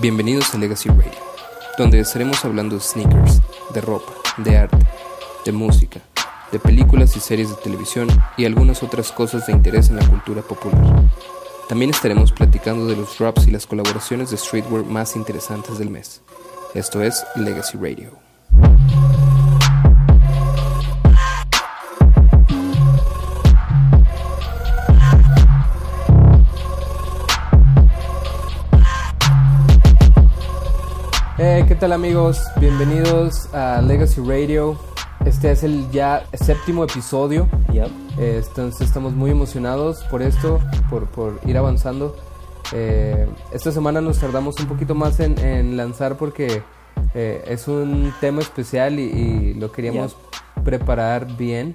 Bienvenidos a Legacy Radio, donde estaremos hablando de sneakers, de ropa, de arte, de música, de películas y series de televisión y algunas otras cosas de interés en la cultura popular. También estaremos platicando de los drops y las colaboraciones de streetwear más interesantes del mes. Esto es Legacy Radio. Eh, ¿Qué tal amigos? Bienvenidos a Legacy Radio. Este es el ya séptimo episodio. Yep. Entonces estamos muy emocionados por esto, por, por ir avanzando. Eh, esta semana nos tardamos un poquito más en, en lanzar porque eh, es un tema especial y, y lo queríamos preparar bien.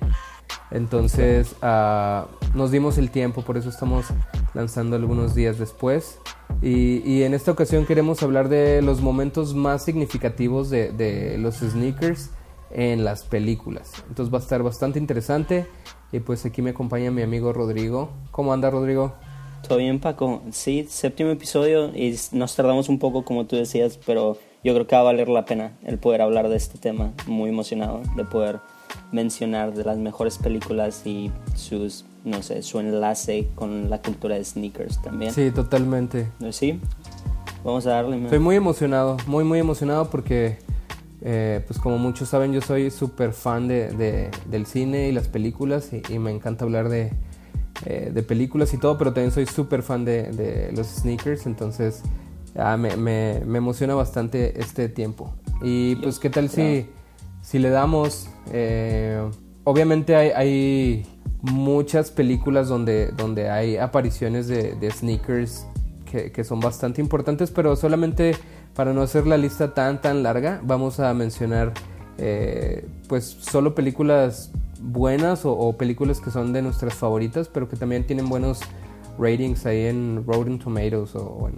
Entonces ah, nos dimos el tiempo, por eso estamos lanzando algunos días después. Y, y en esta ocasión queremos hablar de los momentos más significativos de, de los sneakers en las películas. Entonces va a estar bastante interesante. Y pues aquí me acompaña mi amigo Rodrigo. ¿Cómo anda Rodrigo? Todo bien, Paco. Sí, séptimo episodio y nos tardamos un poco, como tú decías, pero yo creo que va a valer la pena el poder hablar de este tema. Muy emocionado de poder mencionar de las mejores películas y sus, no sé, su enlace con la cultura de sneakers también. Sí, totalmente. Sí, vamos a darle. man. Estoy muy emocionado, muy muy emocionado porque, eh, pues como muchos saben, yo soy súper fan de, de- del cine y las películas y, me encanta hablar de, eh, de películas y todo, pero también soy súper fan de, los sneakers, entonces ah, me, me- emociona bastante este tiempo. Y pues, ¿qué tal si, si le damos? eh, obviamente hay, hay muchas películas donde, donde hay apariciones de, de sneakers que, que son bastante importantes, pero solamente para no hacer la lista tan tan larga, vamos a mencionar eh, pues solo películas buenas o, o películas que son de nuestras favoritas, pero que también tienen buenos ratings ahí en Rotten Tomatoes o, o en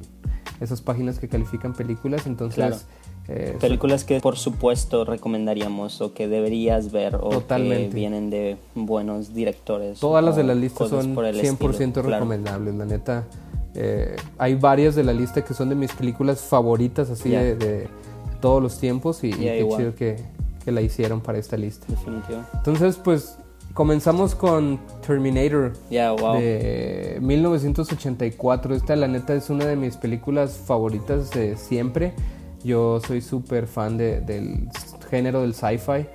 esas páginas que califican películas. Entonces, Claro. eh, Películas que por supuesto recomendaríamos o que deberías ver o Totalmente. que vienen de buenos directores. Todas las de la lista son por el 100% estilo, claro. recomendables, la neta. Eh, hay varias de la lista que son de mis películas favoritas, así de, de todos los tiempos, y, qué igual. chido que, que la hicieron para esta lista. Definitivo. Entonces, pues comenzamos con Terminator Ya, wow. de 1984. Esta, la neta, es una de mis películas favoritas de siempre. Yo soy súper fan de- del género del sci-fi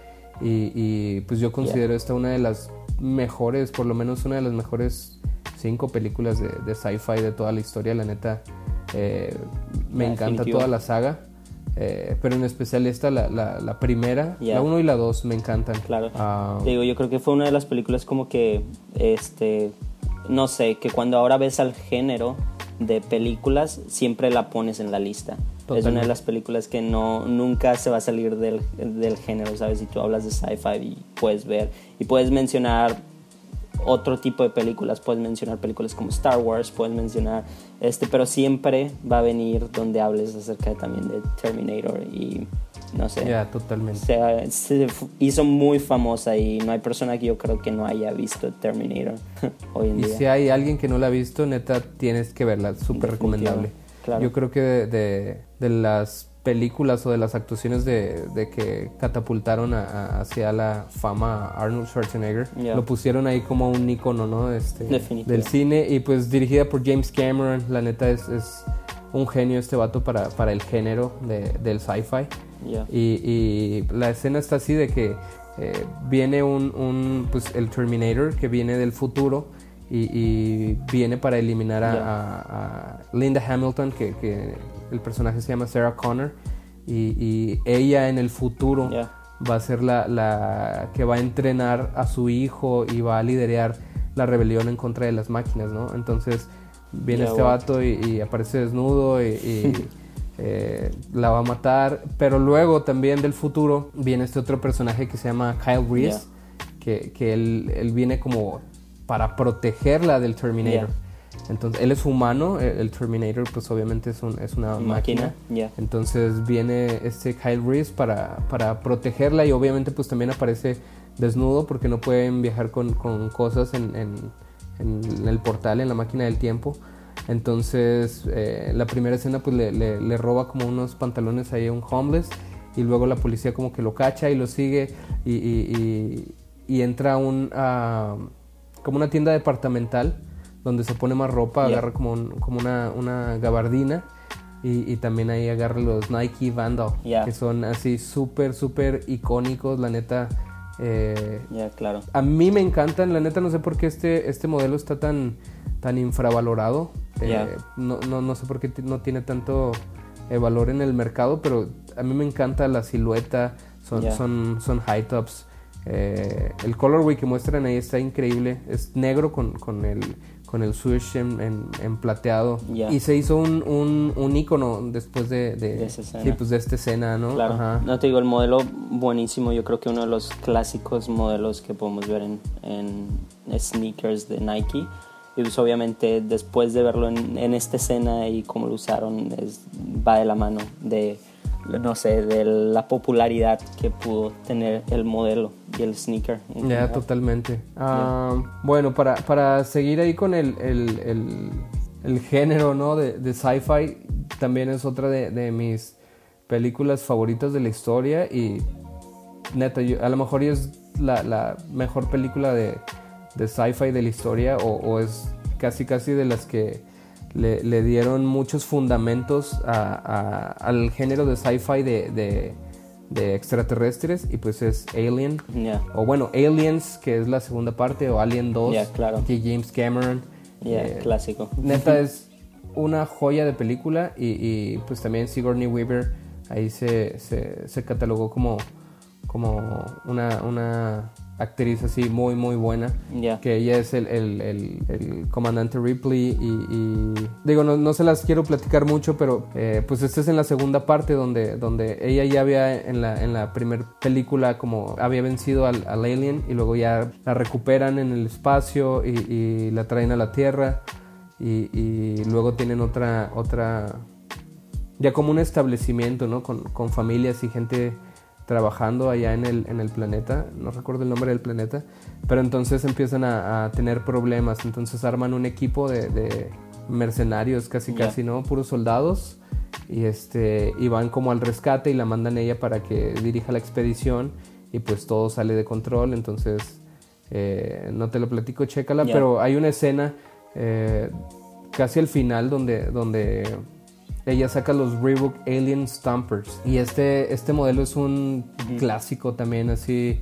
y, y, pues yo considero esta una de las mejores, por lo menos una de las mejores cinco películas de, de sci-fi de toda la historia. La neta, eh, me encanta toda la saga. eh, pero en especial esta, la, la- la primera, Ya. la 1 y la 2 me encantan. Claro. Ah, Te digo, yo creo que fue una de las películas como que, este, no sé, que cuando ahora ves al género de películas, siempre la pones en la lista. Es una de las películas que no, nunca se va a salir del, del género, ¿sabes? Si tú hablas de sci-fi y puedes ver, y puedes mencionar otro tipo de películas, puedes mencionar películas como Star Wars, puedes mencionar, este, pero siempre va a venir donde hables acerca de- también de Terminator y no sé. ya, totalmente. Se, hizo muy famosa y no hay persona que yo creo que no haya visto Terminator hoy en Y día. si hay alguien que no la ha visto, neta, tienes que verla, súper recomendable. claro. Yo creo que de, de- de las películas o de las actuaciones de, de que catapultaron a- a- hacia la fama a Arnold Schwarzenegger, Ya. lo pusieron ahí como un icono, ¿no? Este, del cine y pues dirigida por James Cameron, la neta es, es un genio este vato para, para el género de- del sci-fi. Ya. Y, y la escena está así de que eh, viene un, un, pues el Terminator que viene del futuro y, y viene para eliminar a, Ya. a- a Linda Hamilton, que, que el personaje se llama Sarah Connor, y, y ella en el futuro va a ser la, la que va a entrenar a su hijo y va a liderar la rebelión en contra de las máquinas, ¿no? Entonces viene este vato y, y aparece desnudo y, y, eh, la va a matar, pero luego también del futuro viene este otro personaje que se llama Kyle Reese, que, que él, él viene como para protegerla del Terminator. Entonces, él es humano, el, el Terminator pues obviamente es, un, es una máquina. Máquina, ya. Entonces viene este Kyle Reese para, para protegerla y obviamente pues también aparece desnudo porque no pueden viajar con, con cosas en, en, en el portal, en la máquina del tiempo. Entonces eh, la primera escena pues le, le- le roba como unos pantalones ahí a un homeless y luego la policía como que lo cacha y lo sigue y, y- y- y entra a un, a- como una tienda departamental donde se pone más ropa, Yeah. agarra como, un- como una, una gabardina y, y también ahí agarra los Nike Vandal, Yeah. que son así súper, súper icónicos, la neta. eh, Ya, claro. a mí me encantan, la neta no sé por qué este, este modelo está tan, tan infravalorado. Eh, no, no, no sé por qué no tiene tanto eh, valor en el mercado, pero a mí me encanta la silueta, son, son, son high tops. Eh, el colorway que muestran ahí está increíble, es negro con, con el con el swoosh en, en- en plateado y se hizo un, un, un icono después de, de, De esa escena. sí, pues de esta escena, ¿no? Claro. Ajá. No te digo, el modelo buenísimo. Yo creo que uno de los clásicos modelos que podemos ver en, en sneakers de Nike. Y pues obviamente después de verlo en, en esta escena y cómo lo usaron, es- va de la mano de, no sé, de la popularidad que pudo tener el modelo y el sneaker. Ya, totalmente. Ah, Bueno, para, para seguir ahí con el, el, el- el género ¿no? de, de sci-fi, también es otra de, de mis películas favoritas de la historia y neta, yo- a lo mejor es la, la mejor película de, de sci-fi de la historia o, o es casi casi de las que le, le dieron muchos fundamentos a- a- al género de sci-fi de, de- de extraterrestres y pues es Alien o bueno, Aliens, que es la segunda parte, o Alien 2, Ya, claro. de James Cameron. Eh, clásico. neta es una joya de película y, y, pues también Sigourney Weaver ahí se, se, se catalogó como, como una, una actriz así muy muy buena. Que ella es el, el- el- el comandante Ripley y, y- digo, no, no se las quiero platicar mucho, pero eh, pues esta es en la segunda parte donde, donde ella ya había en la, en la primera película como había vencido al, al alien y luego ya la recuperan en el espacio y, y la traen a la Tierra y, y luego tienen otra, otra, ya como un establecimiento, ¿no? Con, con familias y gente trabajando allá en el, en el planeta, no recuerdo el nombre del planeta, pero entonces empiezan a, a tener problemas, entonces arman un equipo de, de mercenarios casi casi, ¿no? Puros soldados y este y van como al rescate y la mandan ella para que dirija la expedición y pues todo sale de control, entonces eh, no te lo platico, chécala, pero hay una escena eh, casi al final donde, donde ella saca los Reebok Alien Stompers. Y este, este modelo es un clásico también, así.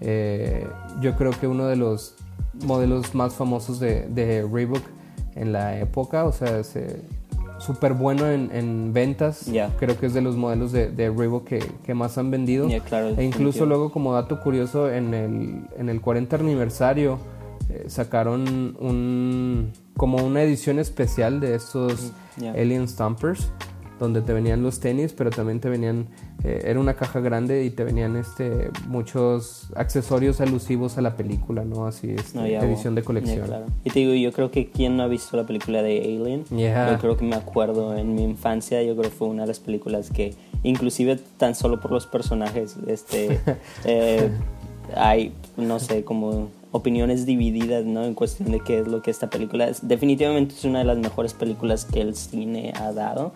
eh, yo creo que uno de los modelos más famosos de, de Reebok en la época, o sea, es súper bueno en, en ventas. Creo que es de los modelos de, de Reebok que, que más han vendido. Claro, e incluso luego, como dato curioso, en el, en el 40 aniversario eh, sacaron un como una edición especial de estos Ya. Alien Stompers donde te venían los tenis pero también te venían eh, era una caja grande y te venían este muchos accesorios alusivos a la película no así este, No, ya, edición de colección. claro. Y te digo, yo creo que quien no ha visto la película de Alien, yo creo que me acuerdo en mi infancia, yo creo que fue una de las películas que, inclusive tan solo por los personajes, este, eh, hay, no sé, como opiniones divididas, ¿no? En cuestión de qué es lo que esta película es. Definitivamente es una de las mejores películas que el cine ha dado.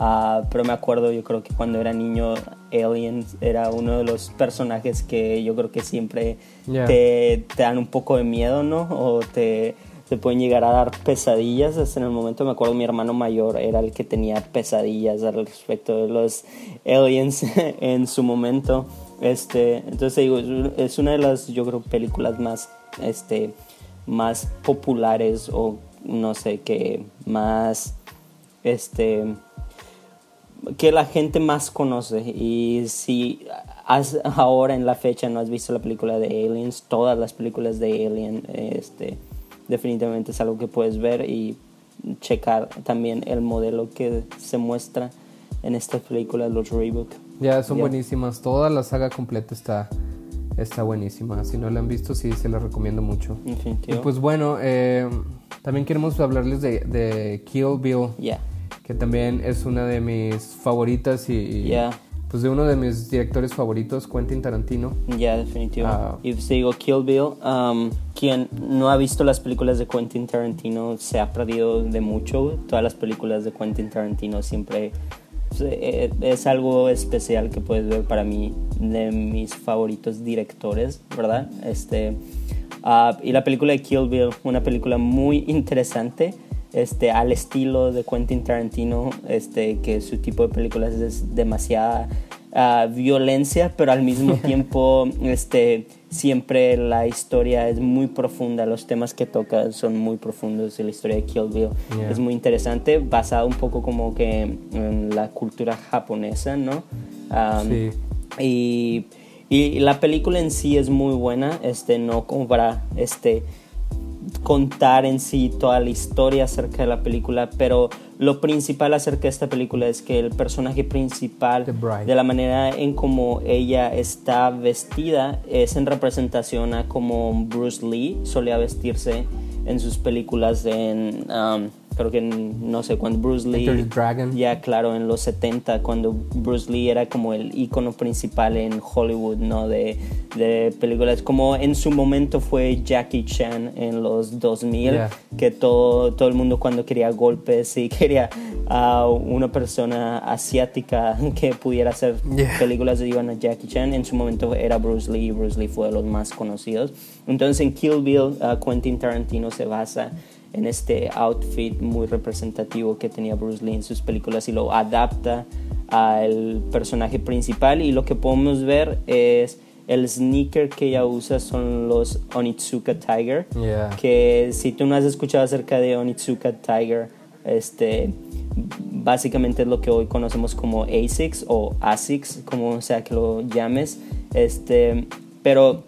Ah, pero me acuerdo, yo creo que cuando era niño, Alien era uno de los personajes que yo creo que siempre Yeah. te, te dan un poco de miedo, ¿no? O te, te pueden llegar a dar pesadillas. Hasta en el momento me acuerdo mi hermano mayor era el que tenía pesadillas al respecto de los aliens en su momento. Este, entonces digo, es una de las, yo creo, películas más, este, más populares o no sé, que más, este, que la gente más conoce y si has, ahora en la fecha no has visto la película de Aliens, todas las películas de Alien, este, definitivamente es algo que puedes ver y checar también el modelo que se muestra en esta película, los Reebok. ya son buenísimas toda la saga completa está está buenísima. Si no la han visto, sí, se la recomiendo mucho. Definitivo. Y pues bueno, eh, también queremos hablarles de, de Kill Bill, Ya. que también es una de mis favoritas y, y, Ya. pues de uno de mis directores favoritos, Quentin Tarantino. Ya, definitivo. Ah. Y te digo, Kill Bill, um, quien no ha visto las películas de Quentin Tarantino se ha perdido de mucho. Todas las películas de Quentin Tarantino siempre pues, eh, es algo especial que puedes ver para mí de mis favoritos directores, ¿verdad? Este, ah, y la película de Kill Bill, una película muy interesante. Este, al estilo de Quentin Tarantino, este, que su tipo de películas es demasiada violencia, pero al mismo tiempo este, siempre la historia es muy profunda, los temas que toca son muy profundos y la historia de Kill Bill Yeah. es muy interesante, basado un poco como que en la cultura japonesa, ¿no? Um, Sí. y, y la película en sí es muy buena, este, no como para este, contar en sí toda la historia acerca de la película, pero lo principal acerca de esta película es que el personaje principal, de la manera en como ella está vestida, es en representación a como Bruce Lee solía vestirse en sus películas en... um, creo que no sé cuando Bruce Lee Enter the Dragon. ya claro en los 70 cuando Bruce Lee era como el icono principal en Hollywood no de, de películas como en su momento fue Jackie Chan en los 2000 Yeah. que todo todo el mundo cuando quería golpes y quería a una persona asiática que pudiera hacer Yeah. películas iban a Jackie Chan en su momento era Bruce Lee y Bruce Lee fue de los más conocidos entonces en Kill Bill uh, Quentin Tarantino se basa en este outfit muy representativo que tenía Bruce Lee en sus películas y lo adapta al personaje principal y lo que podemos ver es el sneaker que ella usa son los Onitsuka Tiger Yeah. que si tú no has escuchado acerca de Onitsuka Tiger este básicamente es lo que hoy conocemos como ASICS o ASICS como sea que lo llames este pero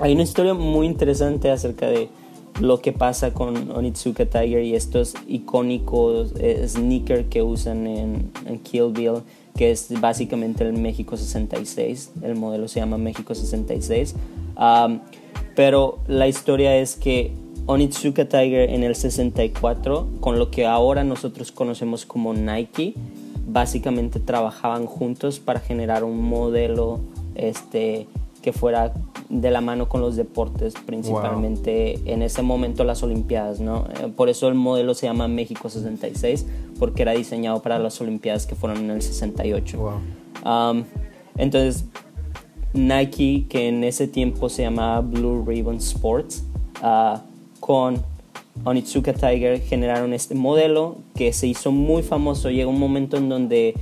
hay una historia muy interesante acerca de lo que pasa con Onitsuka Tiger y estos icónicos eh, sneakers que usan en, Kill Bill, que es básicamente el México 66. El modelo se llama México 66. Um, pero la historia es que Onitsuka Tiger en el 64, con lo que ahora nosotros conocemos como Nike, básicamente trabajaban juntos para generar un modelo este, que fuera de la mano con los deportes, principalmente en ese momento las Olimpiadas, ¿no? Eh, Por eso el modelo se llama México 66, porque era diseñado para las Olimpiadas que fueron en el 68. Wow. Um, entonces, Nike, que en ese tiempo se llamaba Blue Ribbon Sports, ah, con Onitsuka Tiger generaron este modelo que se hizo muy famoso. Llega un momento en donde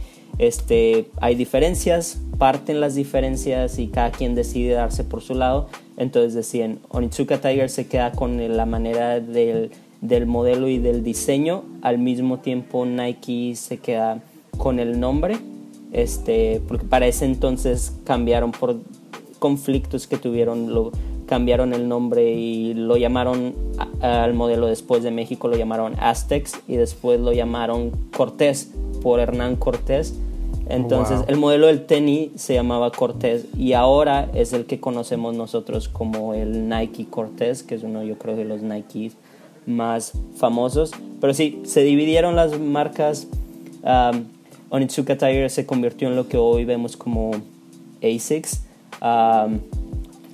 este, hay diferencias, parten las diferencias y cada quien decide darse por su lado. Entonces decían, Onitsuka Tiger se queda con la manera del, del modelo y del diseño. Al mismo tiempo Nike se queda con el nombre. Este, porque para ese entonces cambiaron por conflictos que tuvieron, lo, cambiaron el nombre y lo llamaron a- al modelo después de México, lo llamaron Aztecs y después lo llamaron Cortés por Hernán Cortés. Entonces Wow. el modelo del tenis se llamaba Cortés y ahora es el que conocemos nosotros como el Nike Cortés, que es uno yo creo de los Nikes más famosos. Pero sí, se dividieron las marcas. um, Onitsuka Tiger se convirtió en lo que hoy vemos como ASICS. um,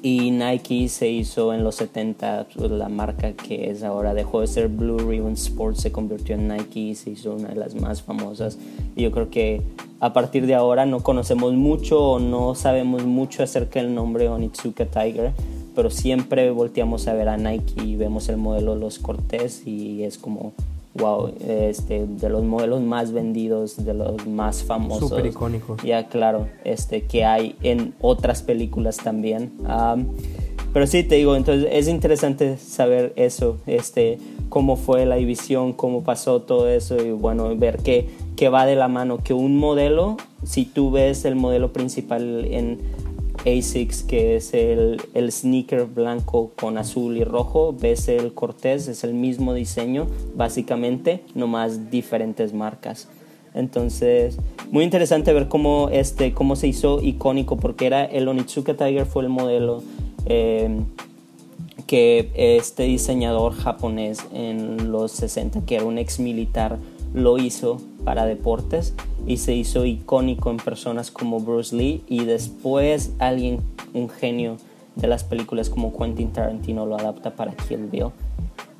y Nike se hizo en los 70 pues, la marca que es ahora. Dejó de ser Blue Ribbon Sports se convirtió en Nike y se hizo una de las más famosas. Y yo creo que a partir de ahora no conocemos mucho o no sabemos mucho acerca del nombre Onitsuka Tiger pero siempre volteamos a ver a Nike y vemos el modelo Los Cortés y es como wow este de los modelos más vendidos de los más famosos Súper icónicos. ya claro este que hay en otras películas también Am, pero sí te digo entonces es interesante saber eso este cómo fue la división cómo pasó todo eso y bueno ver que, que va de la mano que un modelo si tú ves el modelo principal en ASICS, que es el, el sneaker blanco con azul y rojo. Ves el Cortés, es el mismo diseño, básicamente, nomás diferentes marcas. Entonces, muy interesante ver cómo, este, cómo se hizo icónico, porque era el Onitsuka Tiger fue el modelo eh, que este diseñador japonés en los 60, que era un ex militar, lo hizo para deportes y se hizo icónico en personas como Bruce Lee y después alguien, un genio de las películas como Quentin Tarantino lo adapta para Kill Bill.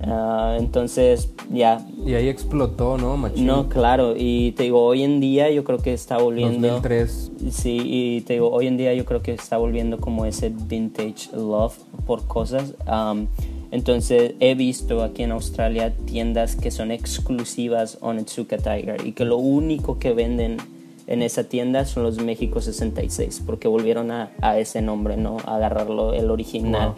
Ah, entonces, ya. Y ahí explotó, ¿no? No, claro. Y te digo, hoy en día yo creo que está volviendo. 2003. Sí, y te digo, hoy en día yo creo que está volviendo como ese vintage love por cosas. Entonces, he visto aquí en Australia tiendas que son exclusivas Onitsuka Tiger y que lo único que venden en esa tienda son los México 66, porque volvieron a, a ese nombre, ¿no? A agarrarlo, el original.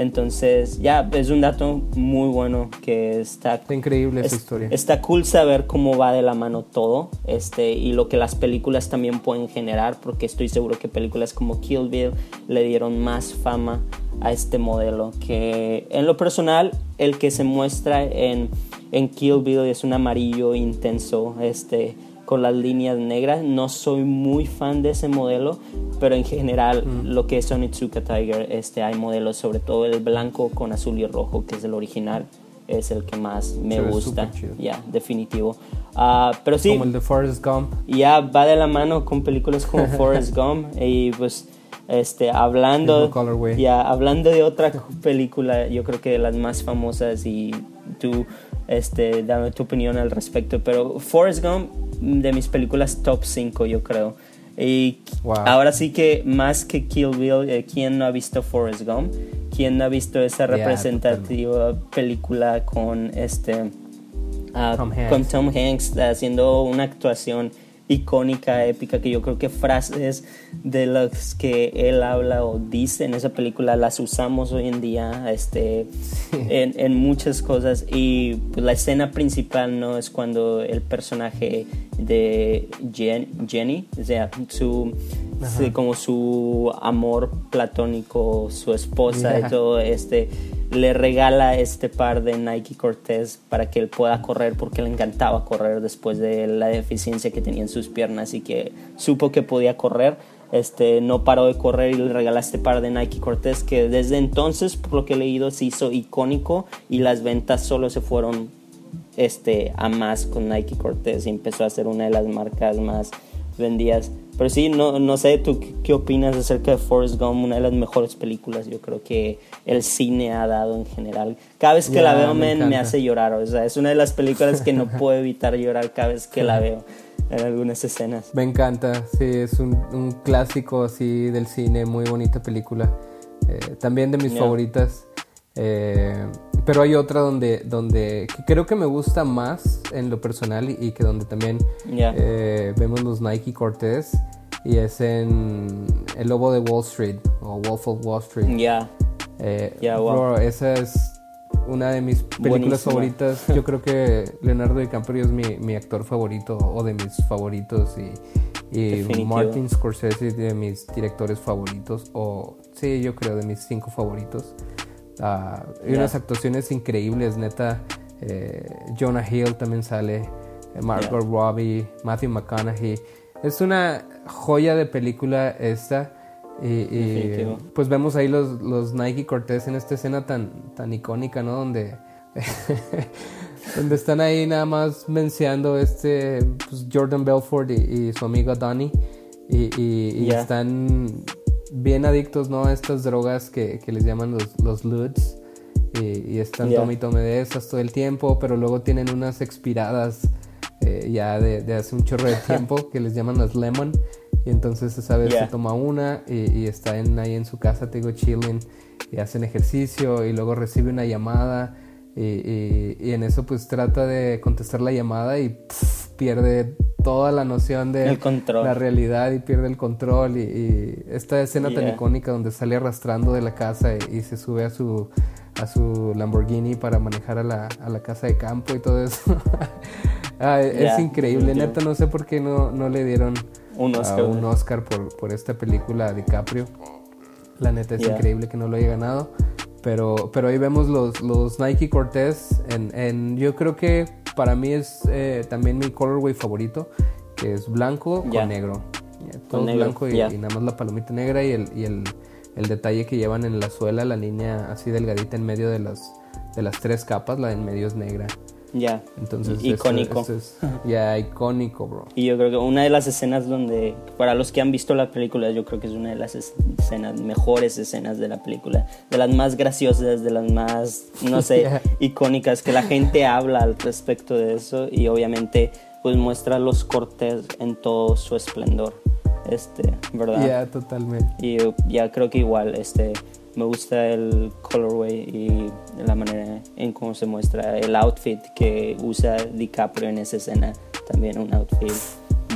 Entonces, ya es un dato muy bueno que está... Está increíble esa historia. Está cool saber cómo va de la mano todo este, y lo que las películas también pueden generar, porque estoy seguro que películas como Kill Bill le dieron más fama a este modelo, que en lo personal, el que se muestra en, en Kill Bill es un amarillo intenso, este con las líneas negras. No soy muy fan de ese modelo, pero en general mm. lo que es Onitsuka Tiger, este, hay modelos, sobre todo el blanco con azul y rojo, que es el original, es el que más me gusta. Ya, definitivo. Uh, pero sí. Como el de Forrest Gump. Ya va de la mano con películas como Forrest Gump y pues este hablando ya hablando de otra película yo creo que de las más famosas y tú este dame tu opinión al respecto pero Forrest Gump de mis películas top 5, yo creo. Y ahora sí que más que Kill Bill, eh, ¿quién no ha visto Forrest Gump? ¿Quién no ha visto esa representativa película con este ah, con Tom Hanks haciendo una actuación icónica, épica, que yo creo que frases de las que él habla o dice en esa película las usamos hoy en día este, en, en, muchas cosas. Y pues, la escena principal no es cuando el personaje de Jenny, o sea, su, como su amor platónico, su esposa y todo este le regala este par de Nike Cortez para que él pueda correr porque le encantaba correr después de la deficiencia que tenía en sus piernas y que supo que podía correr. Este, no paró de correr y le regala este par de Nike Cortez que desde entonces, por lo que he leído, se hizo icónico y las ventas solo se fueron este, a más con Nike Cortez y empezó a ser una de las marcas más vendidas pero sí, no, no sé, ¿tú qué, opinas acerca de Forrest Gump? Una de las mejores películas, yo creo que el cine ha dado en general. Cada vez que la veo me, me, hace llorar, o sea, es una de las películas que no puedo evitar llorar cada vez que la veo en algunas escenas. Me encanta, sí, es un, un clásico así del cine, muy bonita película. Eh, también de mis favoritas. Eh, pero hay otra donde, donde creo que me gusta más en lo personal y, que donde también eh, vemos los Nike Cortez y es en El Lobo de Wall Street o Wolf of Wall Street. Ya. Eh, esa es una de mis películas favoritas. Yo creo que Leonardo DiCaprio es mi, mi actor favorito o de mis favoritos y, y Martin Scorsese es de mis directores favoritos o sí, yo creo de mis cinco favoritos. Ah, y unas actuaciones increíbles, neta. Eh, Jonah Hill también sale, eh, Margot Robbie, Matthew McConaughey. Es una joya de película esta. Y, pues vemos ahí los, los, Nike Cortez en esta escena tan, tan icónica, ¿no? Donde, donde están ahí nada más mencionando este pues, Jordan Belfort y, su amiga Donnie. Y, están bien adictos ¿no? a estas drogas que, que les llaman los, los LUDs. Y, están yeah. tome y tome de esas todo el tiempo, pero luego tienen unas expiradas eh, ya de, de, hace un chorro de tiempo que les llaman las lemon. Y entonces esa vez se toma una y, y está ahí en su casa, te digo, chilling y hacen ejercicio y luego recibe una llamada y, y en eso pues trata de contestar la llamada y pierde toda la noción de la realidad y pierde el control y, esta escena tan icónica donde sale arrastrando de la casa y, se sube a su a su Lamborghini para manejar a la, a la casa de campo y todo eso. Ah, es increíble. neta no sé por qué no, no le dieron un Oscar, un Oscar por, por esta película a DiCaprio. La neta es increíble que no lo haya ganado. Pero, pero ahí vemos los, los Nike Cortez en, en, yo creo que para mí es eh, también mi colorway favorito que es blanco Ya. con negro. Todo negro, blanco y, y nada más la palomita negra y el, y el, el detalle que llevan en la suela, la línea así delgadita en medio de las, de las tres capas, la en medio es negra. Ya. Entonces, Icónico. esto es ya icónico, bro. Y yo creo que una de las escenas donde, para los que han visto la película, yo creo que es una de las es- escenas, mejores escenas de la película, de las más graciosas, de las más, no sé, Yeah. icónicas, que la gente habla al respecto de eso y obviamente pues muestra los cortes en todo su esplendor, este, ¿verdad? Ya, totalmente. Y yo ya creo que igual, este, me gusta el colorway y la manera en cómo se muestra el outfit que usa DiCaprio en esa escena. También un outfit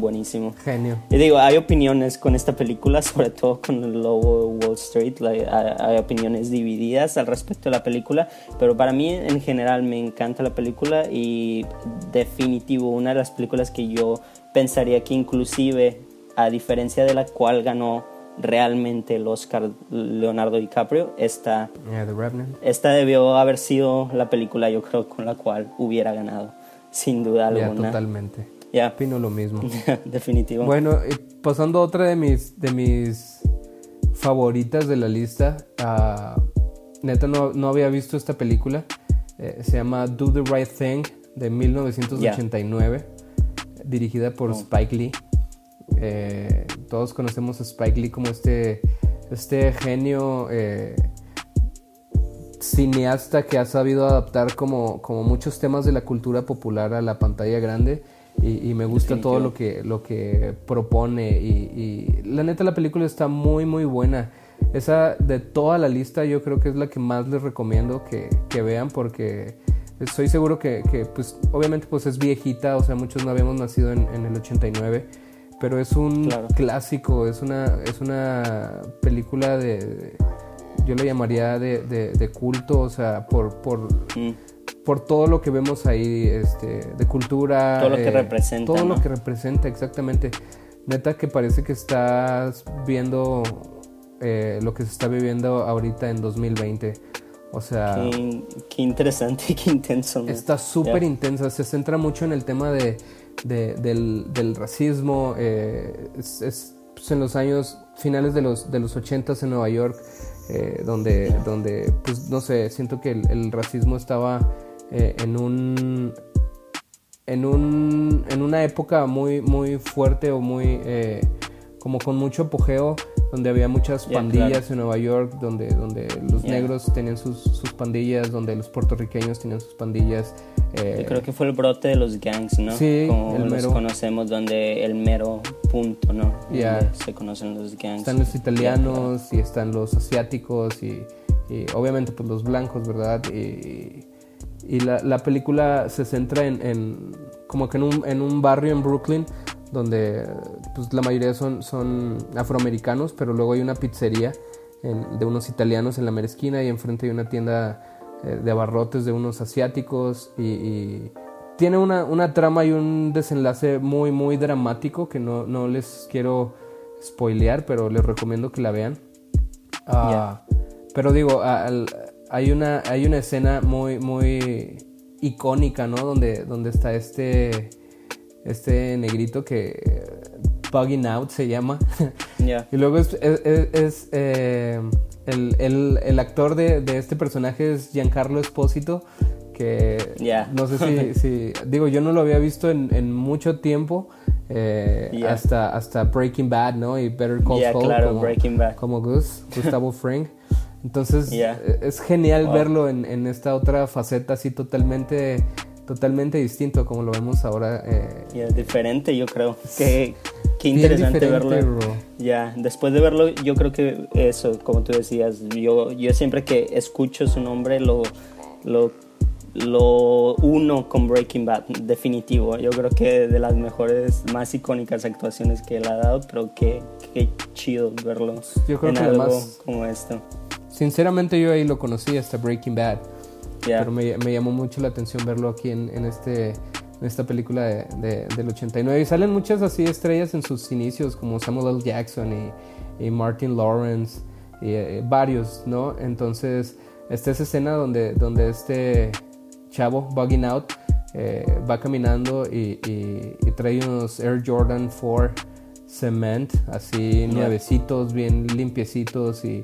buenísimo. Genio. Y digo, hay opiniones con esta película, sobre todo con el logo de Wall Street, like, hay, hay opiniones divididas al respecto de la película, pero para mí en general me encanta la película y definitivo, una de las películas que yo pensaría que inclusive, a diferencia de la cual ganó realmente el Oscar Leonardo DiCaprio, esta, Yeah, esta debió haber sido la película yo creo con la cual hubiera ganado, sin duda alguna. totalmente. Ya, Opino lo mismo. definitivo. Bueno, pasando a otra de mis, de mis favoritas de la lista. ah, neta, no, no había visto esta película. Eh, se llama Do the Right Thing de 1989. Dirigida por Oh. Spike Lee. Eh, todos conocemos a Spike Lee como este, este genio eh, cineasta que ha sabido adaptar como, como muchos temas de la cultura popular a la pantalla grande. Y, y me gusta todo lo que, lo que propone. Y, y la neta la película está muy muy buena. Esa de toda la lista yo creo que es la que más les recomiendo que, que vean porque estoy seguro que, que, pues obviamente pues es viejita, o sea muchos no habíamos nacido en, en el 89 pero es un Claro. clásico, es una, es una película de, de- yo le llamaría de, de- de culto, o sea, por, por, Mm. por todo lo que vemos ahí, este, de cultura. Todo lo que representa, Todo ¿no? lo que representa, exactamente. Neta que parece que estás viendo eh, lo que se está viviendo ahorita en 2020. O sea, Qué, qué interesante y qué intenso. ¿no? Está súper intensa, se centra mucho en el tema de, de- del, del racismo. eh, es, es, pues, en los años finales de los, de los 80 en Nueva York, eh, donde, donde, pues no sé, siento que el, el racismo estaba eh, en un. En, un, en una época muy, muy fuerte o muy como con mucho apogeo donde había muchas pandillas claro. en Nueva York donde, donde los negros tenían sus, sus pandillas donde los puertorriqueños tenían sus pandillas eh, Yo creo que fue el brote de los gangs, ¿no? Sí, Como el los mero. conocemos, donde el mero punto, ¿no? Ya. Donde se conocen los gangs. están los italianos y están los asiáticos y, y obviamente pues los blancos verdad y, y la, la película se centra en, en como que en un, en un barrio en Brooklyn donde pues la mayoría son, son afroamericanos pero luego hay una pizzería en- de unos italianos en la mera esquina y enfrente hay una tienda eh, de abarrotes de unos asiáticos y, y tiene una, una trama y un desenlace muy muy dramático que no, no les quiero spoilear pero les recomiendo que la vean. Ah, pero digo al- hay una hay una escena muy muy icónica no donde donde está este este negrito que bugging out se llama Ya. y luego es, es- es- es, eh, el, el- el actor de, de este personaje es Giancarlo Espósito, que no sé si, si- digo, yo no lo había visto en, en mucho tiempo, eh, hasta, hasta Breaking Bad, ¿no? Y Better Call Saul claro, como, Breaking Bad. como Gus, Gustavo Fring. Entonces eh, es genial Wow. verlo en, en esta otra faceta así totalmente, totalmente distinto a como lo vemos ahora. eh, Ya, diferente, yo creo. Qué, qué interesante verlo. bro. Ya, después de verlo, yo creo que eso, como tú decías, yo, yo siempre que escucho su nombre lo, lo, lo uno con Breaking Bad, definitivo. Yo creo que de las mejores, más icónicas actuaciones que él ha dado, pero qué, qué chido verlo Yo creo en que algo además- como esto. Sinceramente yo ahí lo conocí hasta Breaking Bad. Pero me, me llamó mucho la atención verlo aquí en, en este, en esta película de, de- del 89. Y salen muchas así estrellas en sus inicios, como Samuel L. Jackson y, y Martin Lawrence, y eh, varios, ¿no? Entonces, esta es escena donde, donde este chavo, Bugging Out, eh, va caminando y, trae unos Air Jordan 4 Cement, así nuevecitos, bien limpiecitos y,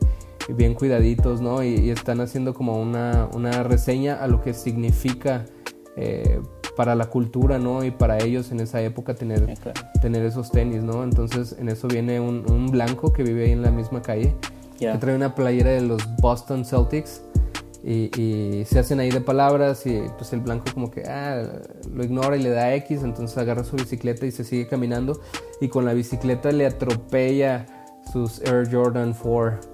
bien cuidaditos, ¿no? Y, están haciendo como una, una, reseña a lo que significa eh, para la cultura, ¿no? Y para ellos en esa época tener, tener esos tenis, ¿no? Entonces en eso viene un, blanco que vive ahí en la misma calle, que trae una playera de los Boston Celtics y, se hacen ahí de palabras y pues el blanco como que ah, lo ignora y le da X, entonces agarra su bicicleta y se sigue caminando y con la bicicleta le atropella sus Air Jordan 4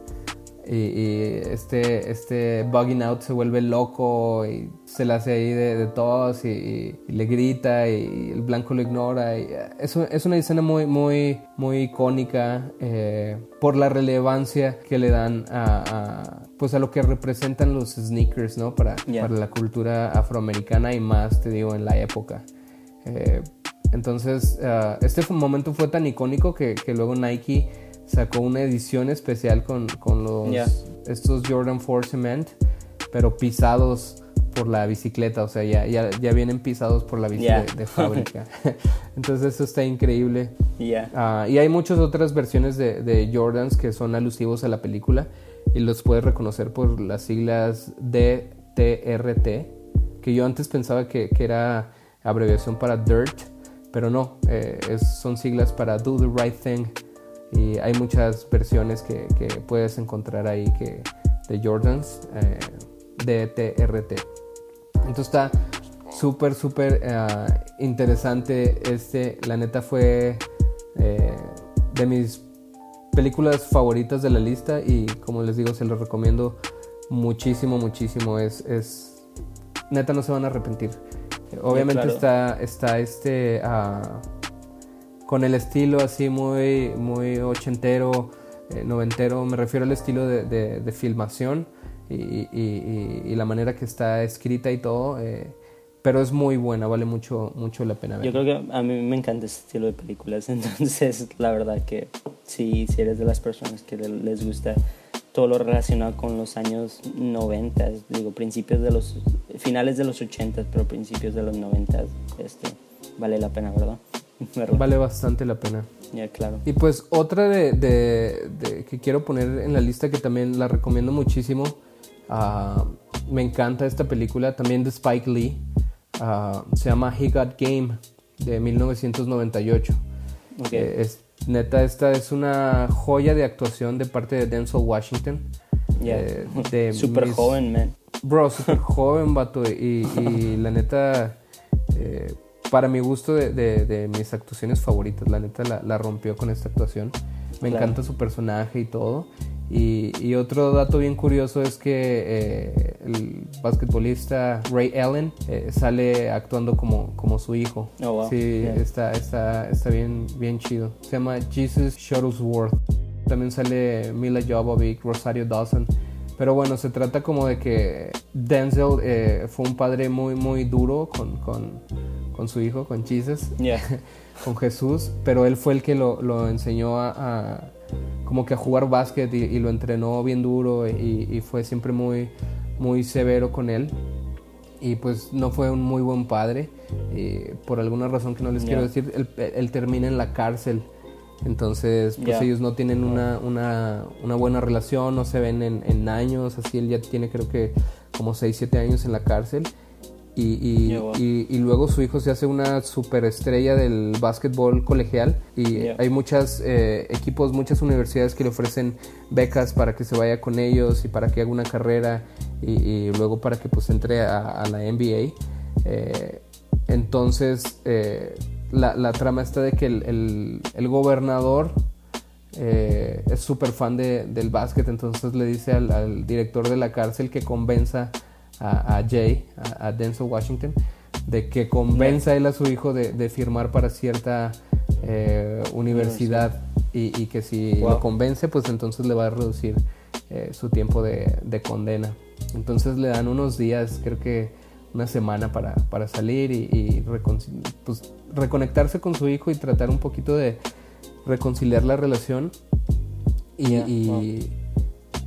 y, este, este bugging out se vuelve loco y se le hace ahí de, de tos y, le grita y, el blanco lo ignora. Y es, es una escena muy, muy, muy icónica eh, por la relevancia que le dan a, pues a lo que representan los sneakers, ¿no? Para, para la cultura afroamericana y más, te digo, en la época. Eh, entonces, uh, este momento fue tan icónico que, que luego Nike sacó una edición especial con, con los, estos Jordan 4 Cement, pero pisados por la bicicleta, o sea, ya, ya, ya vienen pisados por la bici de, fábrica. Entonces eso está increíble. Ah, y hay muchas otras versiones de, de, Jordans que son alusivos a la película y los puedes reconocer por las siglas DTRT, que yo antes pensaba que, que era abreviación para Dirt, pero no, eh, son siglas para Do the Right Thing y hay muchas versiones que, que puedes encontrar ahí que, de Jordans eh, de TRT. Entonces está súper, súper eh, interesante este. La neta fue eh, de mis películas favoritas de la lista y como les digo se los recomiendo muchísimo, muchísimo. Es, es neta no se van a arrepentir. Obviamente está, está este... Uh, con el estilo así muy, muy ochentero, eh, noventero, me refiero al estilo de, de, filmación y, y, la manera que está escrita y todo, eh, pero es muy buena, vale mucho, mucho la pena ver. Yo creo que a mí me encanta ese estilo de películas, entonces la verdad que si, si eres de las personas que les gusta todo lo relacionado con los años 90, digo, principios de los, finales de los 80, pero principios de los 90, este, vale la pena, ¿verdad? Vale bastante la pena. Ya, claro. Y pues otra de, que quiero poner en la lista que también la recomiendo muchísimo. Ah, me encanta esta película también de Spike Lee. Ah, se llama He Got Game de 1998. Eh, es, neta, esta es una joya de actuación de parte de Denzel Washington. Eh, super joven, man. Bro, super joven, vato. Y, y la neta, eh, para mi gusto de, mis actuaciones favoritas. La neta la, rompió con esta actuación. Me encanta su personaje y todo. Y, otro dato bien curioso es que eh, el basquetbolista Ray Allen eh, sale actuando como, como su hijo. Oh, wow. Sí, está, está, está bien, bien chido. Se llama Jesus Shuttlesworth. También sale Mila Jovovich, Rosario Dawson. Pero bueno, se trata como de que Denzel eh, fue un padre muy, muy duro con, con, con su hijo, con Jesus, con Jesús, pero él fue el que lo, lo enseñó a, como que a jugar básquet y, lo entrenó bien duro y, fue siempre muy, muy severo con él. Y pues no fue un muy buen padre. Y por alguna razón que no les quiero decir, él, él termina en la cárcel entonces, pues ellos no tienen una, una, una, buena relación, no se ven en, en, años, así él ya tiene creo que como 6, 7 años en la cárcel. Y, y, y, luego su hijo se hace una superestrella del básquetbol colegial y hay muchos eh, equipos, muchas universidades que le ofrecen becas para que se vaya con ellos y para que haga una carrera y, luego para que pues entre a, la NBA. Eh, entonces, eh, la, trama está de que el, gobernador eh, es súper fan del básquet, entonces le dice al, director de la cárcel que convenza a, Jay, a, Denzel Washington, de que convenza él a su hijo de, firmar para cierta eh, universidad y, que si lo convence, pues entonces le va a reducir eh, su tiempo de, condena. Entonces le dan unos días, creo que una semana para, salir y, pues, reconectarse con su hijo y tratar un poquito de reconciliar la relación y,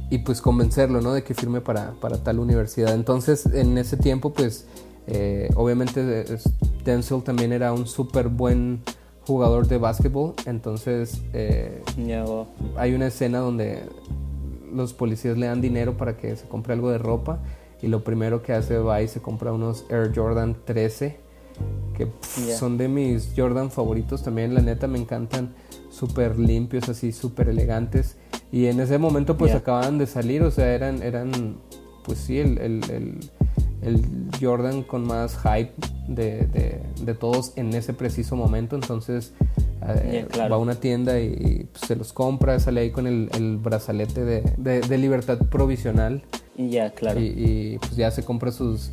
y, pues convencerlo, ¿no? De que firme para, para, tal universidad. Entonces, en ese tiempo, pues, Eh, obviamente Denzel también era un súper buen jugador de básquetbol, entonces eh, hay una escena donde los policías le dan dinero para que se compre algo de ropa y lo primero que hace va y se compra unos Air Jordan 13 que son de mis Jordan favoritos también, la neta me encantan súper limpios, así súper elegantes. Y en ese momento pues acababan de salir, o sea, eran, eran pues sí, el, el, el, Jordan con más hype de, de, todos en ese preciso momento, entonces eh, va a una tienda y, pues, se los compra, sale ahí con el, el brazalete de, de, libertad provisional. Ya, claro. Y, pues ya se compra sus,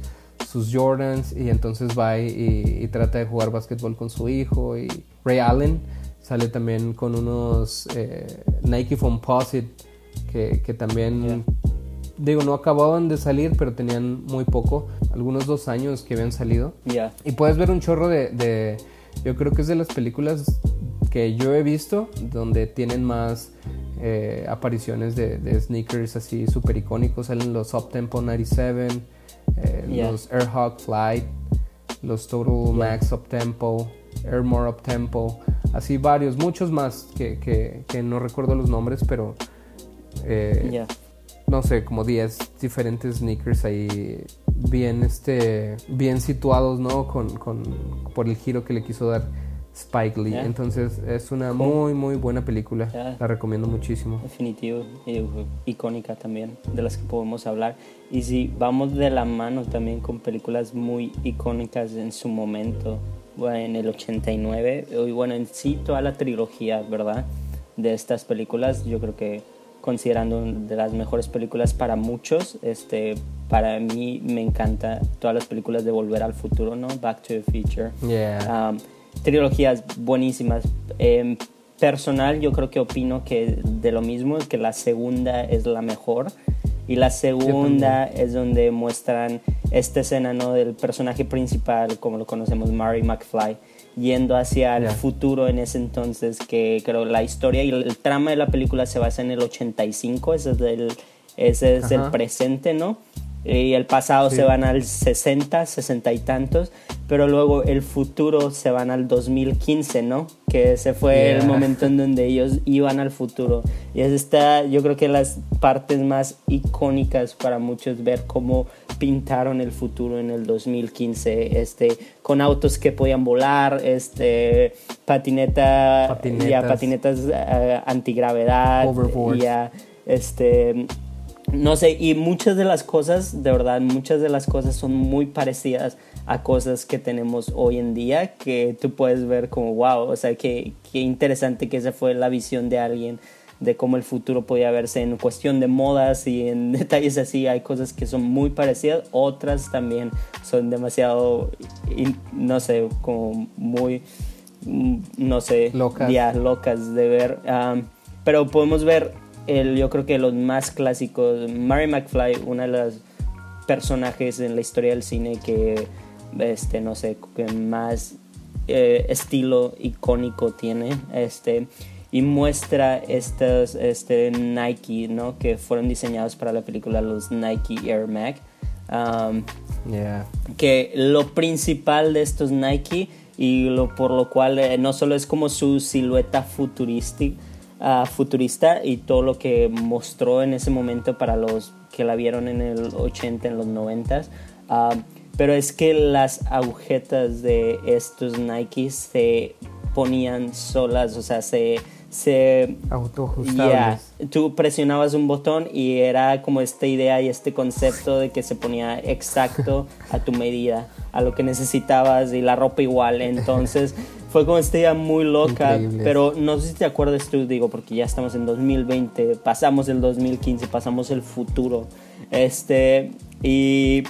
sus Jordans y entonces va y, trata de jugar básquetbol con su hijo. Y Ray Allen sale también con unos eh, Nike Foamposite que, que también digo, no acababan de salir, pero tenían muy poco, algunos dos años que habían salido. Ya. Y puedes ver un chorro de, yo creo que es de las películas que yo he visto, donde tienen más eh, apariciones de, sneakers así súper icónicos. Salen los Up Tempo 97, eh, los Air Hawk Flight, los Total Max Up Tempo, Air More Up Tempo, así varios, muchos más que, que, no recuerdo los nombres, pero eh, no sé, como 10 diferentes sneakers ahí bien, este, bien situados, ¿no? Con, con, por el giro que le quiso dar Spike Lee. Entonces es una muy, muy buena película. La recomiendo muchísimo. Definitivo, y, icónica también, de las que podemos hablar. Y si vamos de la mano también con películas muy icónicas en su momento, bueno, en el 89, y bueno, en sí toda la trilogía, ¿verdad? De estas películas, yo creo que considerando de las mejores películas para muchos. Este, para mí me encanta todas las películas de Volver al Futuro, ¿no? Back to the Future. Um, trilogías buenísimas. Eh, personal, yo creo que opino que de lo mismo, que la segunda es la mejor. Y la segunda es donde muestran esta escena ¿no? del personaje principal, como lo conocemos, Mary McFly yendo hacia el futuro en ese entonces, que creo la historia y el, trama de la película se basa en el 85, ese es el, ese es el presente, ¿no? Y el pasado se van al 60, 60 y tantos, pero luego el futuro se van al 2015, ¿no? Que ese fue el momento en donde ellos iban al futuro. Y es esta, yo creo que las partes más icónicas para muchos ver cómo pintaron el futuro en el 2015, este, con autos que podían volar, este, patineta, patinetas, ya, patinetas uh, antigravedad, ya, este, no sé, y muchas de las cosas, de verdad, muchas de las cosas son muy parecidas a cosas que tenemos hoy en día, que tú puedes ver como, wow, o sea, qué, qué interesante que esa fue la visión de alguien de cómo el futuro podía verse en cuestión de modas y en detalles así. Hay cosas que son muy parecidas, otras también son demasiado, no sé, como muy, mm, no sé, locas, ya, locas de ver. pero podemos ver el, yo creo que los más clásicos, Mary McFly, una de las personajes en la historia del cine que, este, no sé, que más eh, estilo icónico tiene, este, y muestra estos, este, Nike, ¿no? Que fueron diseñados para la película, los Nike Air Max. Um, que lo principal de estos Nike y lo por lo cual eh, no solo es como su silueta futurística, futurista y todo lo que mostró en ese momento para los que la vieron en el 80, en los 90. Ah, pero es que las agujetas de estos Nike se ponían solas, o sea, se... se Autoajustables. tú presionabas un botón y era como esta idea y este concepto de que se ponía exacto a tu medida, a lo que necesitabas y la ropa igual. Entonces fue como esta idea muy loca, pero no sé si te acuerdas tú, digo, porque ya estamos en 2020, pasamos el 2015, pasamos el futuro, este, y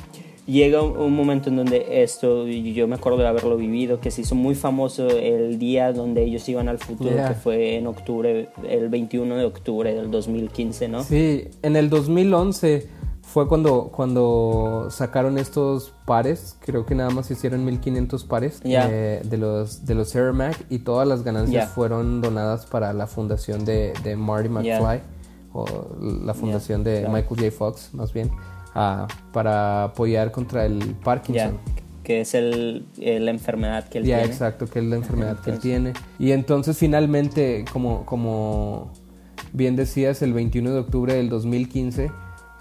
llega un momento en donde esto, yo me acuerdo de haberlo vivido, que se hizo muy famoso el día donde ellos iban al futuro, que fue en octubre, el 21 de octubre del 2015, ¿no? Sí, en el 2011 fue cuando, cuando sacaron estos pares, creo que nada más hicieron 1500 pares eh, de, los, de los Air Mac y todas las ganancias fueron donadas para la fundación de, de Marty McFly o la fundación de Michael J. Fox más bien para apoyar contra el Parkinson. que es el, eh, la enfermedad que él Ya, tiene. exacto, que es la enfermedad que él tiene. Y entonces finalmente, como, como bien decías, el 21 de octubre del 2015,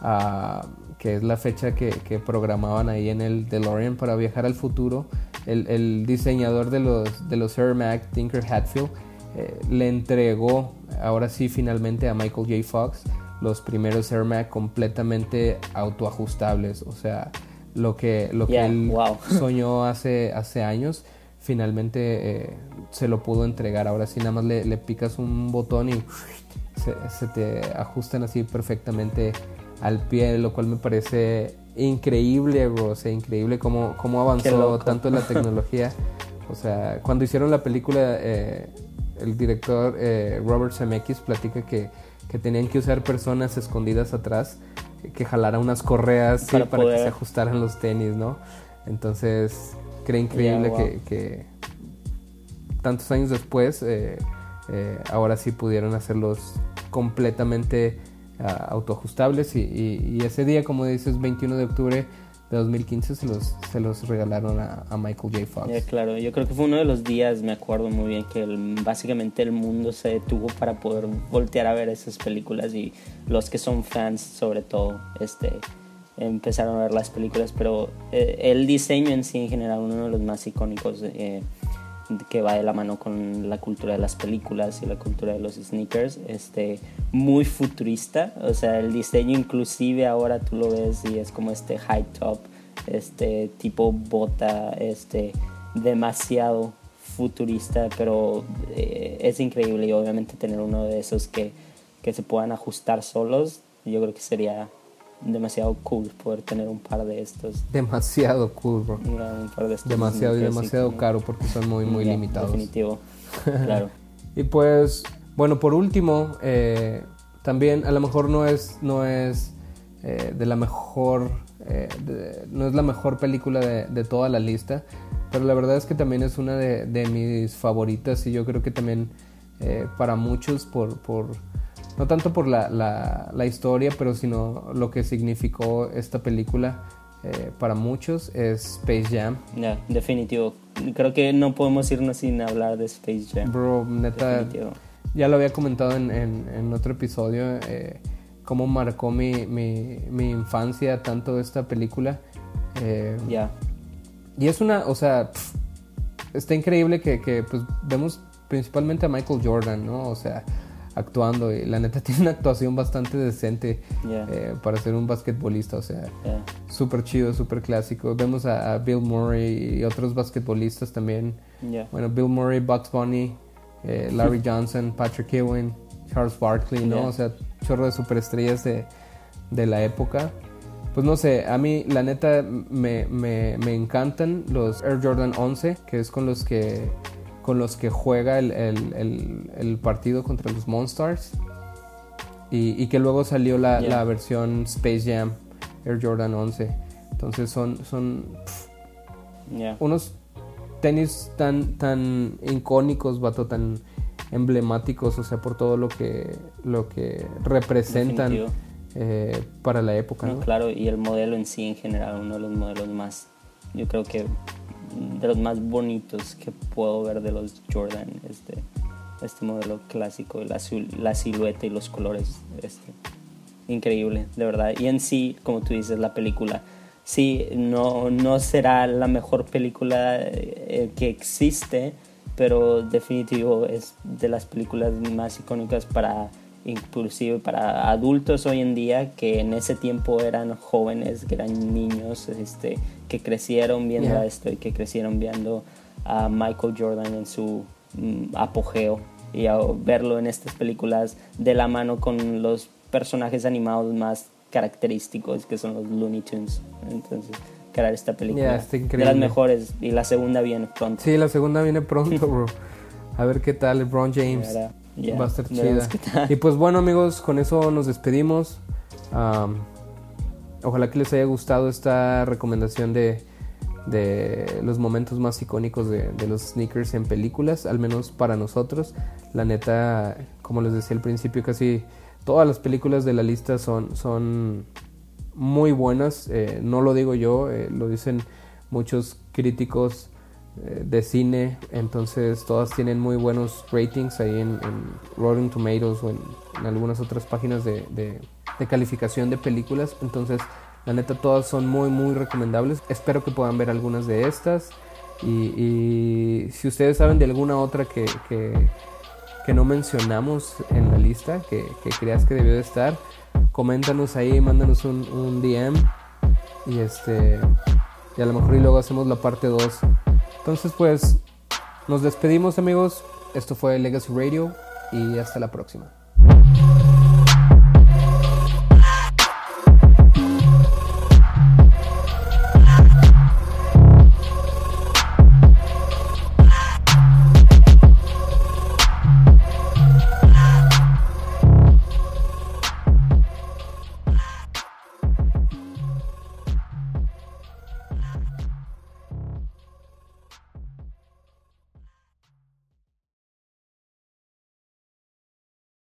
ah, que es la fecha que, que programaban ahí en el DeLorean para viajar al futuro, el, el diseñador de los, de los Air Mac, Tinker Hatfield, eh, le entregó, ahora sí finalmente a Michael J. Fox, los primeros Air Mac completamente autoajustables. O sea, lo que, lo Yeah, que él wow. soñó hace, hace años, finalmente eh, se lo pudo entregar. Ahora sí, nada más le, le picas un botón y se, se te ajustan así perfectamente al pie, lo cual me parece increíble, bro. O sea, increíble cómo, cómo avanzó tanto la tecnología. O sea, cuando hicieron la película, eh, el director eh, Robert Zemeckis platica que, que tenían que usar personas escondidas atrás eh, que jalaran unas correas sí, Para que se ajustaran los tenis, ¿no? Entonces, creo increíble wow. que, que tantos años después, eh, ahora sí pudieron hacerlos completamente autoajustables y, y- y ese día, como dices, 21 de octubre de 2015 se los, se los regalaron a, a Michael J. Fox. Ya, claro, yo creo que fue uno de los días, me acuerdo muy bien, que el- básicamente el mundo se detuvo para poder voltear a ver esas películas y los que son fans sobre todo este, empezaron a ver las películas, pero eh, el diseño en sí en general, uno de los más icónicos eh, que va de la mano con la cultura de las películas y la cultura de los sneakers, este, muy futurista, o sea, el diseño inclusive ahora tú lo ves y es como este high top, este tipo bota, este, demasiado futurista, pero eh, es increíble y obviamente tener uno de esos que, que se puedan ajustar solos, yo creo que sería demasiado cool poder tener un par de estos. Demasiado cool, bro. Un par de estos Demasiado y demasiado como- caro porque son muy, muy limitados. Definitivo, claro. Y pues, bueno, por último, eh, también a lo mejor no es, no es eh, de la mejor, eh, de- no es la mejor película de, de toda la lista, pero la verdad es que también es una de, de mis favoritas y yo creo que también para muchos por, por no tanto por la, la, la historia, pero sino lo que significó esta película eh, para muchos es Space Jam. Ya, definitivo. Creo que no podemos irnos sin hablar de Space Jam. Bro, neta, Definitivo. Ya lo había comentado en, en- en otro episodio, eh, cómo marcó mi, mi- mi infancia tanto esta película. Eh, Ya, Y es una, o sea, pf, está increíble que, que, pues, vemos principalmente a Michael Jordan, ¿no? O sea, actuando y la neta tiene una actuación bastante decente eh, para ser un basquetbolista, o sea, ya. súper chido, súper clásico. Vemos a, a Bill Murray y otros basquetbolistas también. ya. Bueno, Bill Murray, Bugs Bunny, eh, Larry Johnson, Patrick Ewing, Charles Barkley, ¿no? Yeah. O sea, chorro de superestrellas de, de la época. Pues no sé, a mí la neta me, me, me encantan los Air Jordan 11, que es con los que, con los que juega el, el- el- el partido contra los Monstars. Y, y que luego salió la, Yeah. la versión Space Jam Air Jordan 11. Entonces son, son unos tenis tan tan icónicos, vato, tan emblemáticos, o sea, por todo lo que lo que representan eh, para la época, No, ¿no? claro, y el modelo en sí en general, uno de los modelos más, yo creo que de los más bonitos que puedo ver de los Jordan, este, este modelo clásico, la, sil- la silueta y los colores, este, increíble, de verdad. Y en sí, como tú dices, la película, sí, no, no será la mejor película eh, que existe, pero definitivo es de las películas más icónicas para inclusive para adultos hoy en día que en ese tiempo eran jóvenes, que eran niños, este, que crecieron viendo Yeah. esto y que crecieron viendo a Michael Jordan en su mm, apogeo y a verlo en estas películas de la mano con los personajes animados más característicos que son los Looney Tunes. Entonces, crear esta película Yeah, de las mejores y la segunda viene pronto. Sí, la segunda viene pronto, bro. A ver qué tal LeBron James. Ahora, Va a estar chida. Y pues bueno, amigos, con eso nos despedimos. Ojalá que les haya gustado esta recomendación de, de los momentos más icónicos de, de los sneakers en películas, al menos para nosotros. La neta, como les decía al principio, casi todas las películas de la lista son, son muy buenas. Eh, no lo digo yo, eh, lo dicen muchos críticos de cine, entonces todas tienen muy buenos ratings ahí en, Rotten Tomatoes o en, algunas otras páginas de, de, calificación de películas, entonces la neta todas son muy muy recomendables, espero que puedan ver algunas de estas. Y, si ustedes saben de alguna otra que, que, no mencionamos en la lista, que, creas que debió de estar, coméntanos ahí, mándanos un, un DM y este y a lo mejor y luego hacemos la parte 2 entonces pues nos despedimos amigos. Esto fue Legacy Radio y hasta la próxima.